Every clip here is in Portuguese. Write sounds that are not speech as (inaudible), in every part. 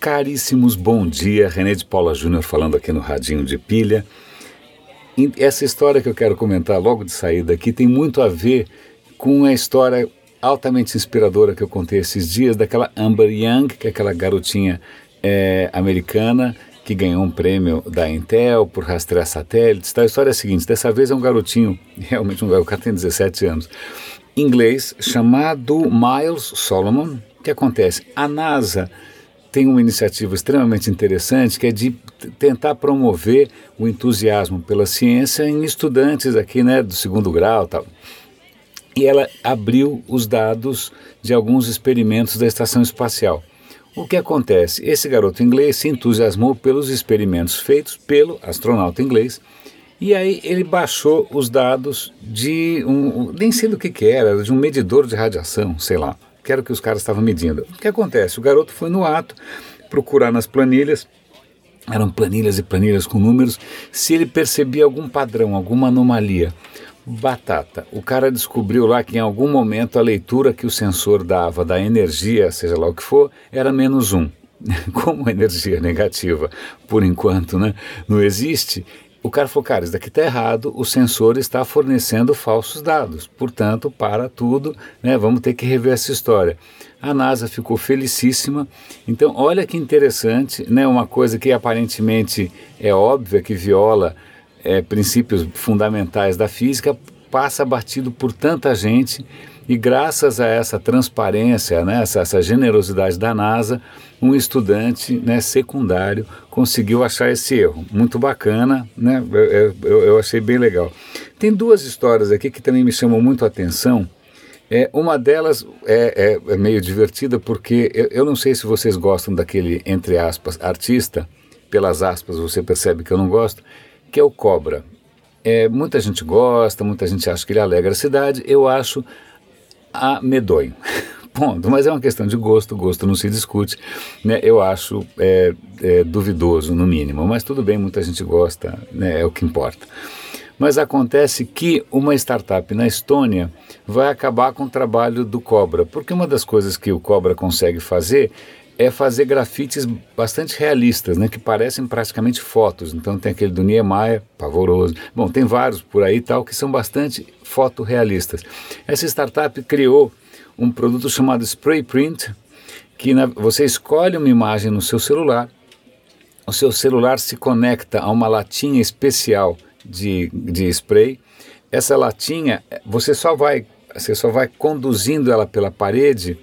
caríssimos, bom dia. René de Paula Júnior falando aqui no Radinho de Pilha. Essa história que eu quero comentar logo de saída aqui tem muito a ver com a história altamente inspiradora que eu contei esses dias daquela Amber Young, que é aquela garotinha é, americana que ganhou um prêmio da Intel por rastrear satélites. A história é a seguinte: dessa vez é um garotinho, (laughs) realmente um garoto, o cara tem 17 anos, inglês, chamado Miles Solomon. O que acontece? A NASA tem uma iniciativa extremamente interessante que é de tentar promover o entusiasmo pela ciência em estudantes aqui, né, do segundo grau, tal. E ela abriu os dados de alguns experimentos da estação espacial. O que acontece? Esse garoto inglês se entusiasmou pelos experimentos feitos pelo astronauta inglês e aí ele baixou os dados de um, nem sei do que que era, de um medidor de radiação, sei lá que era o que os caras estavam medindo. O que acontece? O garoto foi no ato procurar nas planilhas, eram planilhas e planilhas com números, se ele percebia algum padrão, alguma anomalia. Batata. O cara descobriu lá que em algum momento a leitura que o sensor dava da energia, seja lá o que for, era menos um. (laughs) Como energia negativa, por enquanto, né, não existe, o cara falou, cara, isso daqui está errado, o sensor está fornecendo falsos dados, portanto, para tudo, né, vamos ter que rever essa história. A NASA ficou felicíssima, então olha que interessante, né, uma coisa que aparentemente é óbvia, que viola é, princípios fundamentais da física, passa batido por tanta gente e graças a essa transparência, né, essa, essa generosidade da NASA, um estudante né, secundário conseguiu achar esse erro. Muito bacana, né? Eu, eu, eu, achei bem legal. Tem duas histórias aqui que também me chamam muito a atenção. É, uma delas é, é, é meio divertida porque eu, eu não sei se vocês gostam daquele, entre aspas, artista, pelas aspas você percebe que eu não gosto, que é o Cobra. É, muita gente gosta, muita gente acha que ele alegra a cidade, eu acho a medonho. (laughs) ponto. Mas é uma questão de gosto, gosto não se discute. Né? Eu acho é, é, duvidoso, no mínimo. Mas tudo bem, muita gente gosta, né? é o que importa. Mas acontece que uma startup na Estônia vai acabar com o trabalho do Cobra, porque uma das coisas que o Cobra consegue fazer é fazer grafites bastante realistas, né, que parecem praticamente fotos. Então tem aquele do Niemeyer, pavoroso. Bom, tem vários por aí tal que são bastante fotorrealistas. Essa startup criou um produto chamado Spray Print, que na, você escolhe uma imagem no seu celular, o seu celular se conecta a uma latinha especial de, de spray. Essa latinha, você só vai, você só vai conduzindo ela pela parede.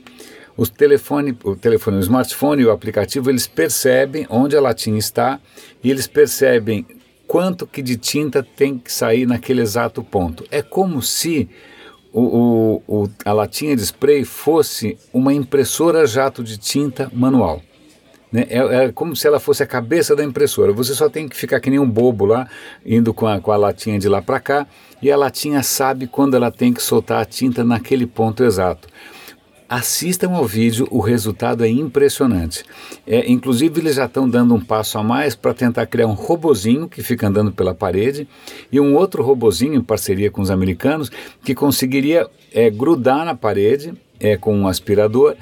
O telefone, o telefone, o smartphone e o aplicativo, eles percebem onde a latinha está e eles percebem quanto que de tinta tem que sair naquele exato ponto. É como se o, o, o, a latinha de spray fosse uma impressora jato de tinta manual. Né? É, é, como se ela fosse a cabeça da impressora. Você só tem que ficar que nem um bobo lá, indo com a, com a latinha de lá para cá, e a latinha sabe quando ela tem que soltar a tinta naquele ponto exato. Assistam ao vídeo, o resultado é impressionante. É, inclusive, eles já estão dando um passo a mais para tentar criar um robozinho que fica andando pela parede e um outro robozinho, em parceria com os americanos, que conseguiria é, grudar na parede é, com um aspirador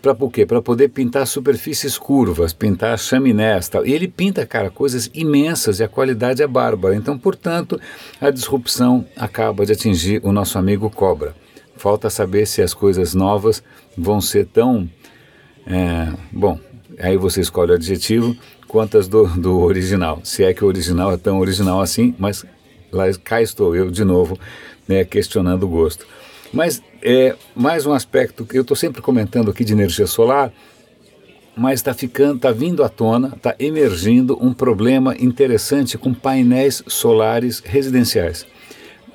para por quê? Para poder pintar superfícies curvas, pintar chaminés tal. E ele pinta, cara, coisas imensas e a qualidade é bárbara. Então, portanto, a disrupção acaba de atingir o nosso amigo Cobra. Falta saber se as coisas novas vão ser tão. É, bom, aí você escolhe o adjetivo, quantas do, do original. Se é que o original é tão original assim, mas lá cá estou eu de novo né, questionando o gosto. Mas é mais um aspecto que eu estou sempre comentando aqui de energia solar, mas está ficando, está vindo à tona, está emergindo um problema interessante com painéis solares residenciais.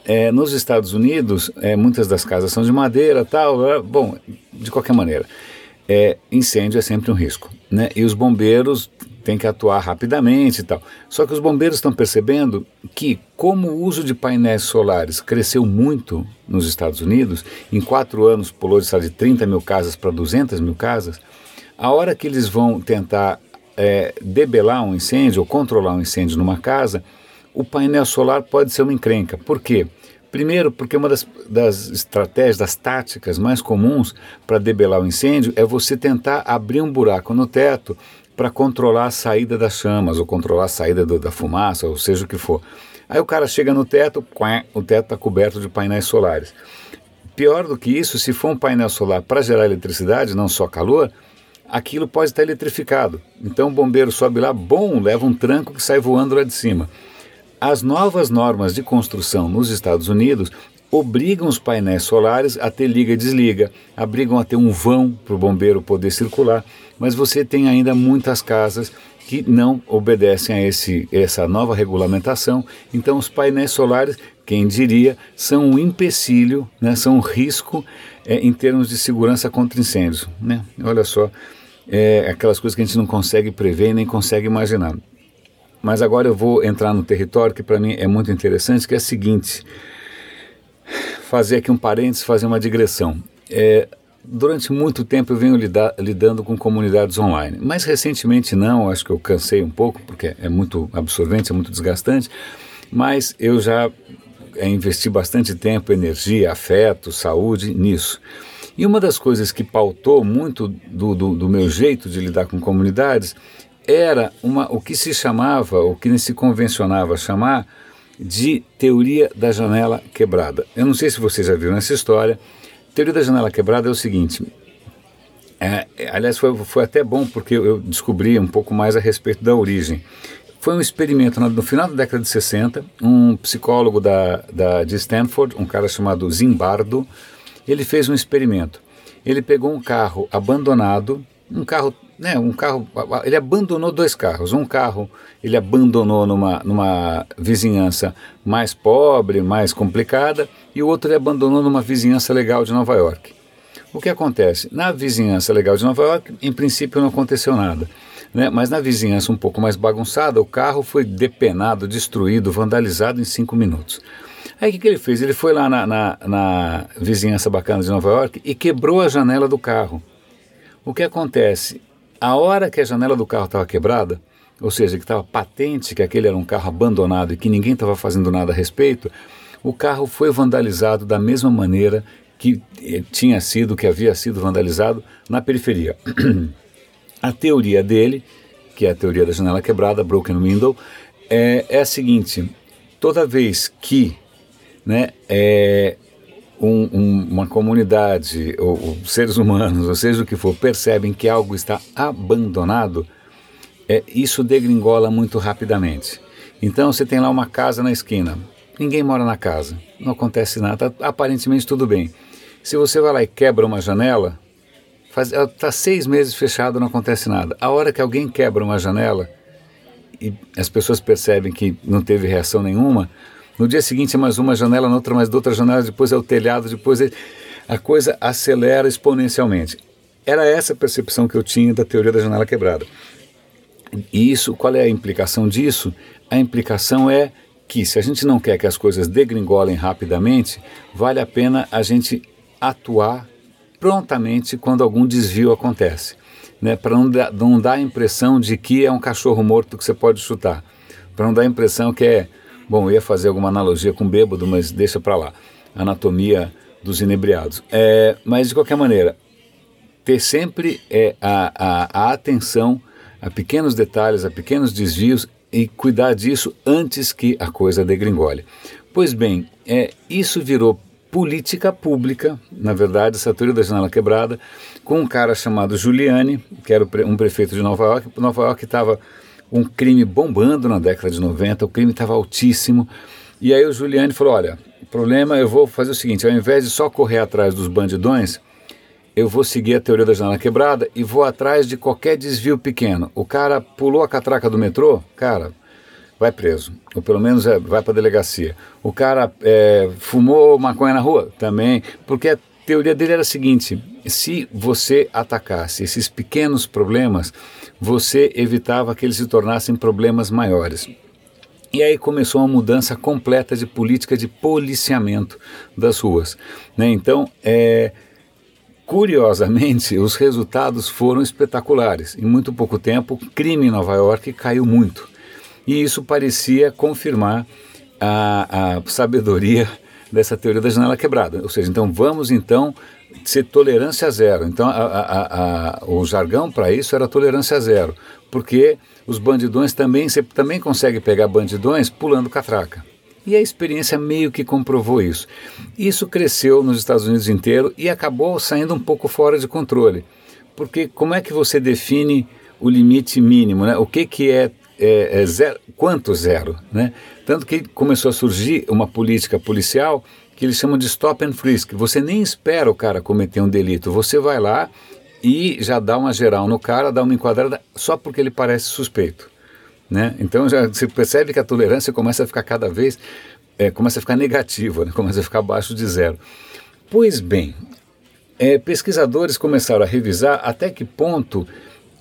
É, nos Estados Unidos, é, muitas das casas são de madeira, tal. É, bom, de qualquer maneira, é, incêndio é sempre um risco, né? E os bombeiros têm que atuar rapidamente e tal. Só que os bombeiros estão percebendo que, como o uso de painéis solares cresceu muito nos Estados Unidos, em quatro anos pulou de, de 30 mil casas para 200 mil casas, a hora que eles vão tentar é, debelar um incêndio ou controlar um incêndio numa casa, o painel solar pode ser uma encrenca. Por quê? Primeiro, porque uma das, das estratégias, das táticas mais comuns para debelar o incêndio é você tentar abrir um buraco no teto para controlar a saída das chamas, ou controlar a saída do, da fumaça, ou seja o que for. Aí o cara chega no teto, o teto está coberto de painéis solares. Pior do que isso, se for um painel solar para gerar eletricidade, não só calor, aquilo pode estar eletrificado. Então o bombeiro sobe lá, bom, leva um tranco que sai voando lá de cima. As novas normas de construção nos Estados Unidos obrigam os painéis solares a ter liga e desliga, obrigam a ter um vão para o bombeiro poder circular, mas você tem ainda muitas casas que não obedecem a esse, essa nova regulamentação. Então, os painéis solares, quem diria, são um empecilho, né, são um risco é, em termos de segurança contra incêndios. Né? Olha só, é, aquelas coisas que a gente não consegue prever e nem consegue imaginar. Mas agora eu vou entrar no território que para mim é muito interessante, que é o seguinte: fazer aqui um parênteses, fazer uma digressão. É, durante muito tempo eu venho lidar, lidando com comunidades online, mas recentemente não, acho que eu cansei um pouco, porque é muito absorvente, é muito desgastante, mas eu já é, investi bastante tempo, energia, afeto, saúde nisso. E uma das coisas que pautou muito do, do, do meu jeito de lidar com comunidades era uma, o que se chamava, o que se convencionava chamar de teoria da janela quebrada. Eu não sei se vocês já viram essa história. teoria da janela quebrada é o seguinte. É, aliás, foi, foi até bom porque eu descobri um pouco mais a respeito da origem. Foi um experimento no, no final da década de 60, um psicólogo da, da, de Stanford, um cara chamado Zimbardo, ele fez um experimento. Ele pegou um carro abandonado, um carro, né, um carro, ele abandonou dois carros. Um carro ele abandonou numa, numa vizinhança mais pobre, mais complicada, e o outro ele abandonou numa vizinhança legal de Nova York. O que acontece? Na vizinhança legal de Nova York, em princípio não aconteceu nada. Né? Mas na vizinhança um pouco mais bagunçada, o carro foi depenado, destruído, vandalizado em cinco minutos. Aí o que, que ele fez? Ele foi lá na, na, na vizinhança bacana de Nova York e quebrou a janela do carro. O que acontece? A hora que a janela do carro estava quebrada, ou seja, que estava patente que aquele era um carro abandonado e que ninguém estava fazendo nada a respeito, o carro foi vandalizado da mesma maneira que eh, tinha sido, que havia sido vandalizado na periferia. (clears throat) a teoria dele, que é a teoria da janela quebrada, broken window, é, é a seguinte: toda vez que né, é, um, um, uma comunidade, ou, ou, seres humanos, ou seja o que for, percebem que algo está abandonado, é, isso degringola muito rapidamente. Então você tem lá uma casa na esquina, ninguém mora na casa, não acontece nada, aparentemente tudo bem. Se você vai lá e quebra uma janela, está seis meses fechado, não acontece nada. A hora que alguém quebra uma janela e as pessoas percebem que não teve reação nenhuma, no dia seguinte é mais uma janela, na outra mais outra janela, depois é o telhado, depois é... a coisa acelera exponencialmente. Era essa a percepção que eu tinha da teoria da janela quebrada. E isso, qual é a implicação disso? A implicação é que se a gente não quer que as coisas degringolem rapidamente, vale a pena a gente atuar prontamente quando algum desvio acontece, né? para não, não dar a impressão de que é um cachorro morto que você pode chutar, para não dar a impressão que é Bom, eu ia fazer alguma analogia com bêbado, mas deixa para lá. Anatomia dos inebriados. É, mas, de qualquer maneira, ter sempre é, a, a, a atenção a pequenos detalhes, a pequenos desvios e cuidar disso antes que a coisa degringole. Pois bem, é, isso virou política pública, na verdade, essa teoria da janela quebrada, com um cara chamado Giuliani, que era um prefeito de Nova York. Nova York estava um crime bombando na década de 90, o crime estava altíssimo. E aí o Giuliani falou: olha, o problema eu vou fazer o seguinte, ao invés de só correr atrás dos bandidões, eu vou seguir a teoria da janela quebrada e vou atrás de qualquer desvio pequeno. O cara pulou a catraca do metrô, cara, vai preso. Ou pelo menos é, vai para a delegacia. O cara é, fumou maconha na rua, também. Porque a teoria dele era a seguinte: se você atacasse esses pequenos problemas, você evitava que eles se tornassem problemas maiores. E aí começou uma mudança completa de política de policiamento das ruas. Né? Então, é, curiosamente, os resultados foram espetaculares. Em muito pouco tempo, o crime em Nova York caiu muito. E isso parecia confirmar a, a sabedoria dessa teoria da janela quebrada. Ou seja, então vamos então ser tolerância zero. Então, a, a, a, o jargão para isso era tolerância zero, porque os bandidões também, você também consegue pegar bandidões pulando catraca. E a experiência meio que comprovou isso. Isso cresceu nos Estados Unidos inteiro e acabou saindo um pouco fora de controle. Porque como é que você define o limite mínimo? Né? O que, que é, é, é zero? Quanto zero? Né? Tanto que começou a surgir uma política policial que eles chamam de stop and frisk. Você nem espera o cara cometer um delito, você vai lá e já dá uma geral no cara, dá uma enquadrada só porque ele parece suspeito. Né? Então já você percebe que a tolerância começa a ficar cada vez, é, começa a ficar negativa, né? começa a ficar abaixo de zero. Pois bem, é, pesquisadores começaram a revisar até que ponto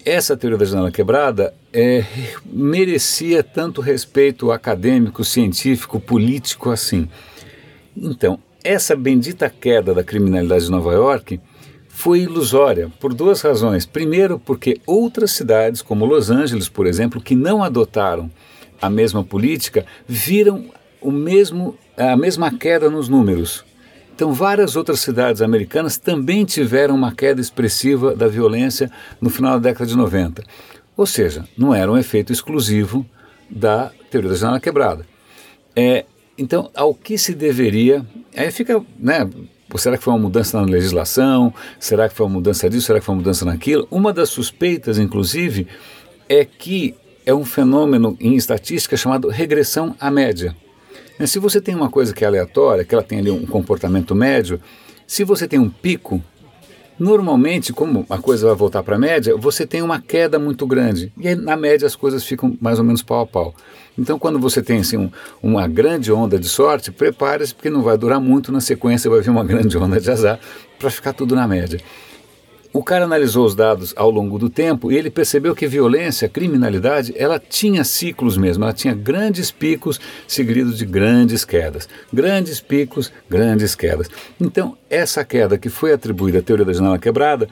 essa teoria da janela quebrada é, merecia tanto respeito acadêmico, científico, político assim. Então, essa bendita queda da criminalidade de Nova York foi ilusória por duas razões. Primeiro, porque outras cidades, como Los Angeles, por exemplo, que não adotaram a mesma política, viram o mesmo, a mesma queda nos números. Então, várias outras cidades americanas também tiveram uma queda expressiva da violência no final da década de 90. Ou seja, não era um efeito exclusivo da teoria da janela quebrada. É, então, ao que se deveria. Aí fica, né? Será que foi uma mudança na legislação? Será que foi uma mudança disso? Será que foi uma mudança naquilo? Uma das suspeitas, inclusive, é que é um fenômeno em estatística chamado regressão à média. Se você tem uma coisa que é aleatória, que ela tem ali um comportamento médio, se você tem um pico, normalmente, como a coisa vai voltar para a média, você tem uma queda muito grande. E aí, na média, as coisas ficam mais ou menos pau a pau. Então, quando você tem assim, um, uma grande onda de sorte, prepare-se, porque não vai durar muito. Na sequência, vai vir uma (laughs) grande onda de azar para ficar tudo na média. O cara analisou os dados ao longo do tempo e ele percebeu que violência, criminalidade, ela tinha ciclos mesmo, ela tinha grandes picos seguidos de grandes quedas. Grandes picos, grandes quedas. Então, essa queda que foi atribuída à teoria da janela quebrada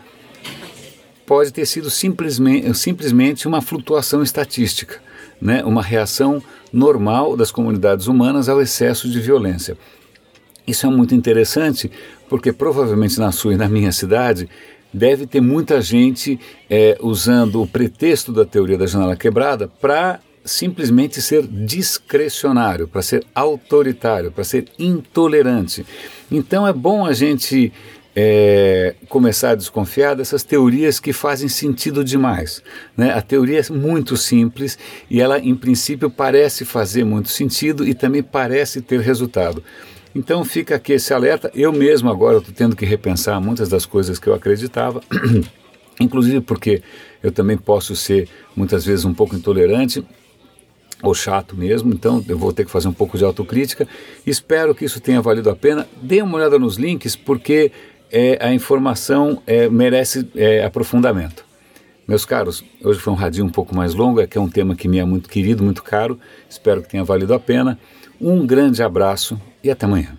pode ter sido simplesmente, simplesmente uma flutuação estatística né, uma reação normal das comunidades humanas ao excesso de violência. Isso é muito interessante porque provavelmente na sua e na minha cidade deve ter muita gente é, usando o pretexto da teoria da janela quebrada para simplesmente ser discrecionário, para ser autoritário, para ser intolerante. Então é bom a gente é, começar a desconfiar dessas teorias que fazem sentido demais. Né? A teoria é muito simples e ela, em princípio, parece fazer muito sentido e também parece ter resultado. Então fica aqui esse alerta. Eu mesmo agora estou tendo que repensar muitas das coisas que eu acreditava, (clears throat) inclusive porque eu também posso ser muitas vezes um pouco intolerante ou chato mesmo, então eu vou ter que fazer um pouco de autocrítica. Espero que isso tenha valido a pena. Dê uma olhada nos links, porque é, a informação é, merece é, aprofundamento. Meus caros, hoje foi um radinho um pouco mais longo, é que é um tema que me é muito querido, muito caro. Espero que tenha valido a pena. Um grande abraço e até amanhã.